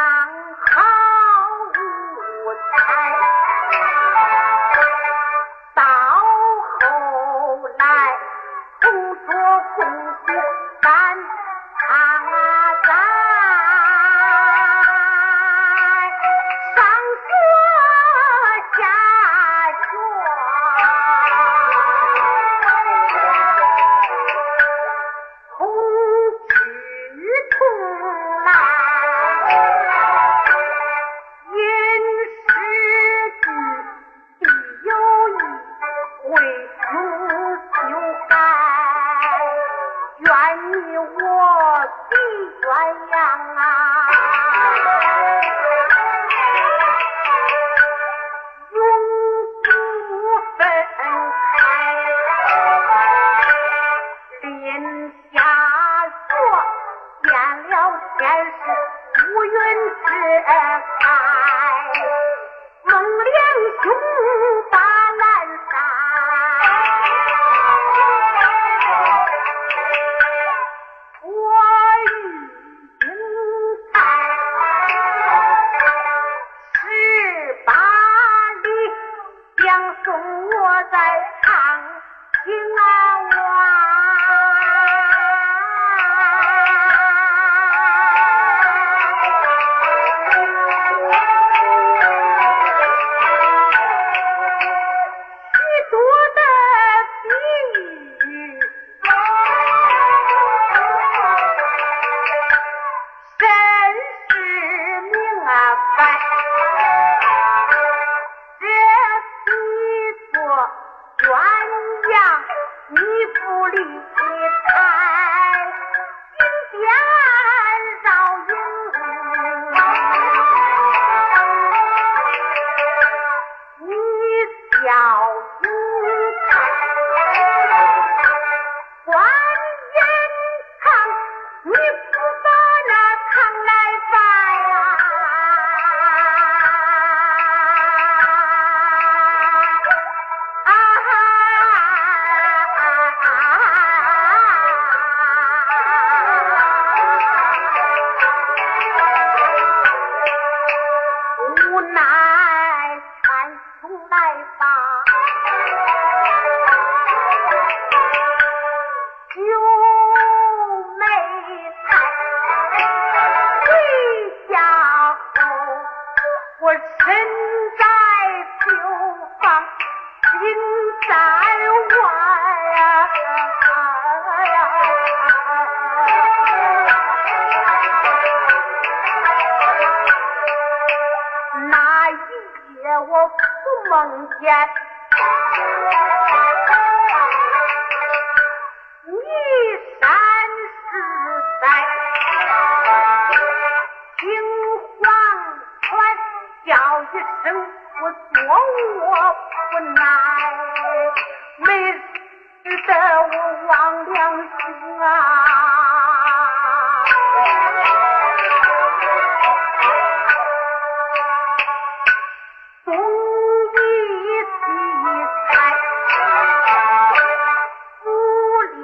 上哈啊永不分开。临下雪，见了天是乌云遮开。孟良兄把。山外呀，啊！那一夜，我不梦见你，三十载，听黄泉叫一声，我坐卧不难。当良兄啊终于惜才不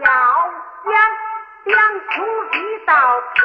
想两到此